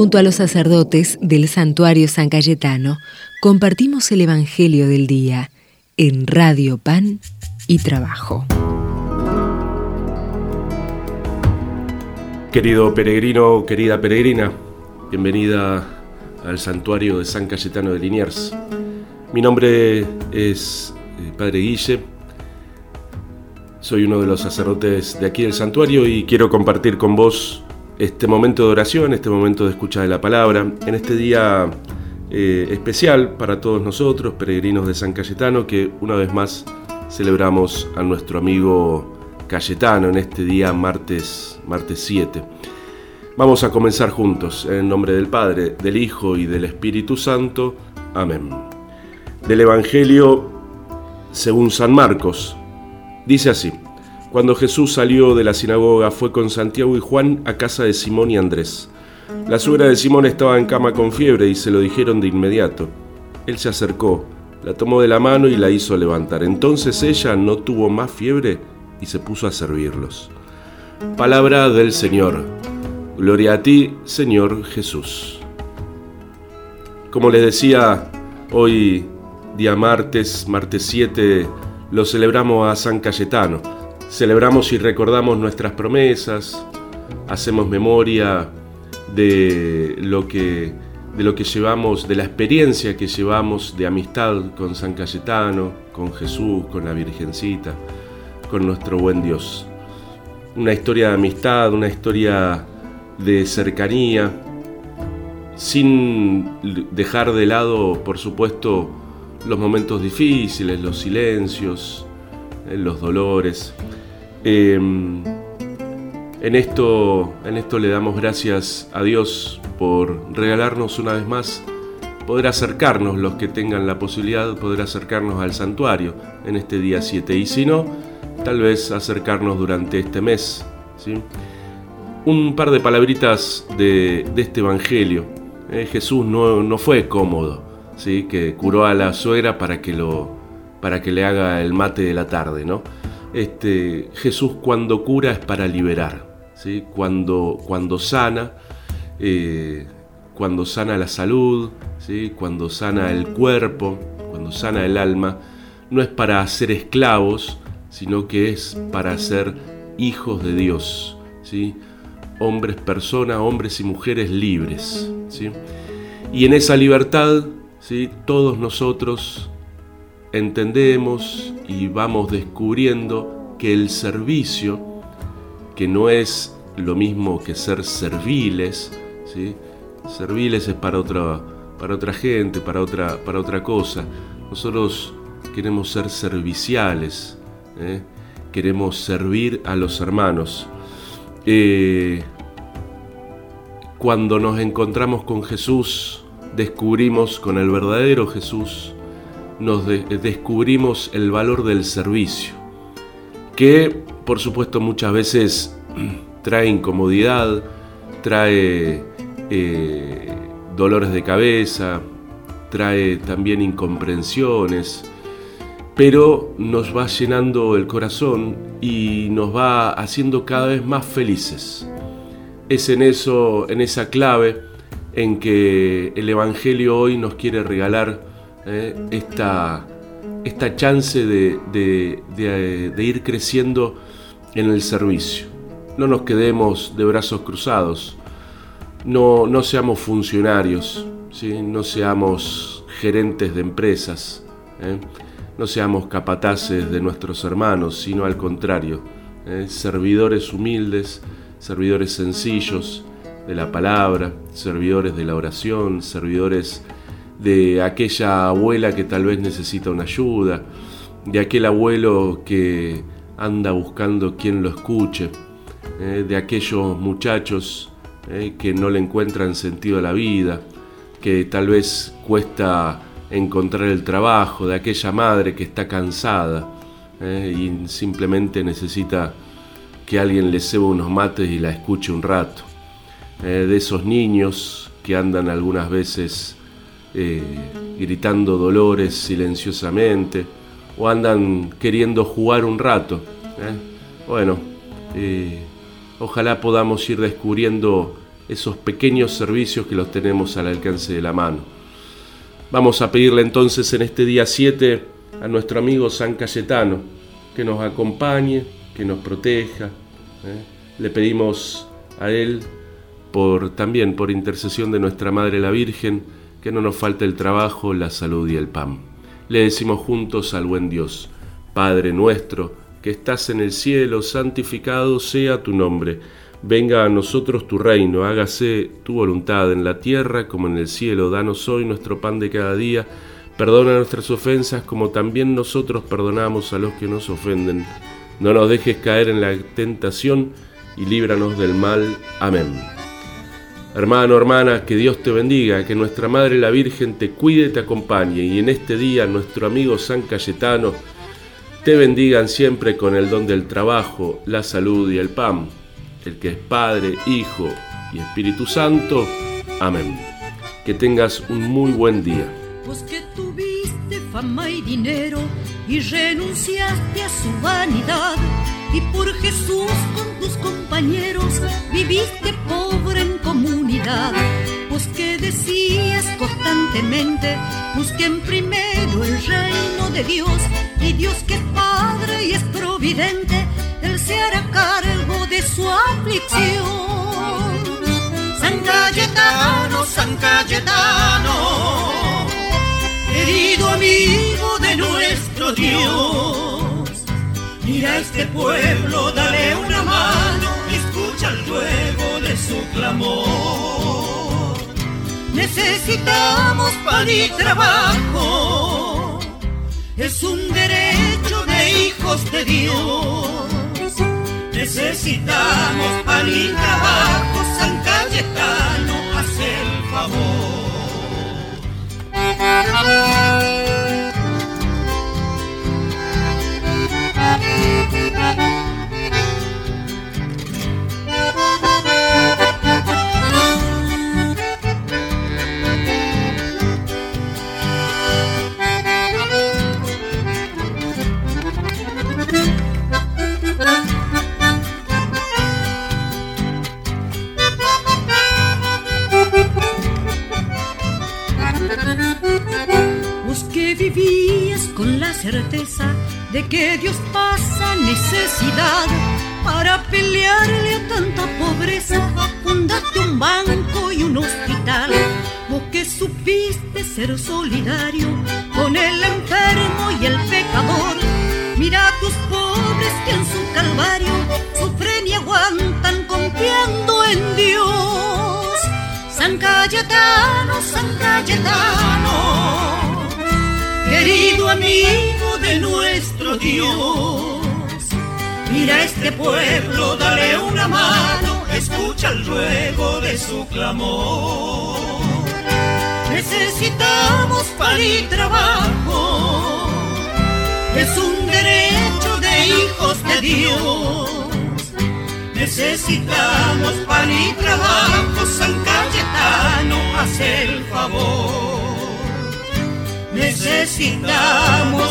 Junto a los sacerdotes del santuario San Cayetano, compartimos el Evangelio del Día en Radio Pan y Trabajo. Querido peregrino, querida peregrina, bienvenida al santuario de San Cayetano de Liniers. Mi nombre es eh, Padre Guille, soy uno de los sacerdotes de aquí del santuario y quiero compartir con vos este momento de oración, este momento de escucha de la palabra, en este día eh, especial para todos nosotros, peregrinos de San Cayetano, que una vez más celebramos a nuestro amigo Cayetano en este día martes, martes 7. Vamos a comenzar juntos, en nombre del Padre, del Hijo y del Espíritu Santo. Amén. Del Evangelio según San Marcos. Dice así. Cuando Jesús salió de la sinagoga fue con Santiago y Juan a casa de Simón y Andrés. La suegra de Simón estaba en cama con fiebre y se lo dijeron de inmediato. Él se acercó, la tomó de la mano y la hizo levantar. Entonces ella no tuvo más fiebre y se puso a servirlos. Palabra del Señor. Gloria a ti, Señor Jesús. Como les decía, hoy, día martes, martes 7, lo celebramos a San Cayetano Celebramos y recordamos nuestras promesas, hacemos memoria de lo que de lo que llevamos, de la experiencia que llevamos de amistad con San Cayetano, con Jesús, con la Virgencita, con nuestro buen Dios. Una historia de amistad, una historia de cercanía, sin dejar de lado, por supuesto, los momentos difíciles, los silencios, eh, los dolores. Em, en, esto, en esto le damos gracias a Dios por regalarnos una vez más poder acercarnos, los que tengan la posibilidad, poder acercarnos al santuario en este día 7. Y si no, tal vez acercarnos durante este mes. ¿sí? Un par de palabritas de, este Evangelio. Eh, Jesús no, no, fue cómodo, ¿sí? que curó a la suegra para que, lo, para que le haga el mate de la tarde. ¿no? Este, Jesús cuando cura es para liberar, cuando, cuando sana, eh, cuando sana la salud, cuando sana el cuerpo, cuando sana el alma, no es para ser esclavos, sino que es para ser hijos de Dios, ¿sí? hombres, personas, hombres y mujeres libres. ¿sí? Y en esa libertad, todos nosotros entendemos y vamos descubriendo que el servicio, que no es lo mismo que ser serviles, ¿sí? serviles es para otra, para otra gente, para otra, para otra cosa. Nosotros queremos ser serviciales, ¿eh? queremos servir a los hermanos. Eh, cuando nos encontramos con Jesús, descubrimos con el verdadero Jesús nos descubrimos el valor del servicio, que por supuesto muchas veces trae incomodidad, trae eh, dolores de cabeza, trae también incomprensiones, pero nos va llenando el corazón y nos va haciendo cada vez más felices. Es en eso, en esa clave, en que el Evangelio hoy nos quiere regalar eh, esta, esta, chance de, ir creciendo en el servicio. No nos quedemos de brazos cruzados, no, no seamos funcionarios, no seamos gerentes de empresas, ¿eh? no seamos capataces de nuestros hermanos, sino al contrario, ¿eh? servidores humildes, servidores sencillos de la palabra, servidores de la oración, servidores de aquella abuela que tal vez necesita una ayuda, de aquel abuelo que anda buscando quien lo escuche, eh, de aquellos muchachos eh, que no le encuentran sentido a la vida, que tal vez cuesta encontrar el trabajo, de aquella madre que está cansada eh, y simplemente necesita que alguien le ceba unos mates y la escuche un rato, de esos niños que andan algunas veces eh, gritando dolores silenciosamente o andan queriendo jugar un rato. ¿eh? Bueno, eh, ojalá podamos ir descubriendo esos pequeños servicios que los tenemos al alcance de la mano. Vamos a pedirle entonces en este día 7 a nuestro amigo San Cayetano que nos acompañe, que nos proteja. Le pedimos a él por también por intercesión de nuestra Madre la Virgen que no nos falte el trabajo, la salud y el pan. Le decimos juntos al buen Dios, Padre nuestro, que estás en el cielo, santificado sea tu nombre. Venga a nosotros tu reino, hágase tu voluntad en la tierra como en el cielo. Danos hoy nuestro pan de cada día. Perdona nuestras ofensas como también nosotros perdonamos a los que nos ofenden. No nos dejes caer en la tentación y líbranos del mal. Amén. Hermano, hermana, que Dios te bendiga, que nuestra Madre la Virgen te cuide y te acompañe y en este día nuestro amigo San Cayetano te bendigan siempre con el don del trabajo, la salud y el pan, el que es Padre, Hijo y Espíritu Santo. Amén. Que tengas un muy buen día. Pues que tuviste fama y dinero y renunciaste a su vanidad y por Jesús con tus compañeros viviste pobre en comunidad. Pues que decías constantemente, busquen primero el reino de Dios y Dios que Padre y es providente, Él se hará cargo de su aflicción. San Cayetano, San Cayetano, querido amigo de nuestro Dios Mira a este pueblo, dale una mano, escucha el ruego su clamor. Necesitamos pan y trabajo, es un derecho de hijos de Dios. Necesitamos pan y trabajo, San Cayetano, haz el favor. Con la certeza de que Dios pasa necesidad para pelearle a tanta pobreza. Fundaste un banco y un hospital, vos que supiste ser solidario con el enfermo y el pecador. Mira a tus pobres que en su calvario sufren y aguantan confiando en Dios. San Cayetano, San Cayetano amigo de nuestro Dios. Mira a este pueblo, dale una mano, escucha el ruego de su clamor. Necesitamos pan y trabajo, es un derecho de hijos de Dios. Necesitamos pan y trabajo, San Cayetano, haz el favor. Necesitamos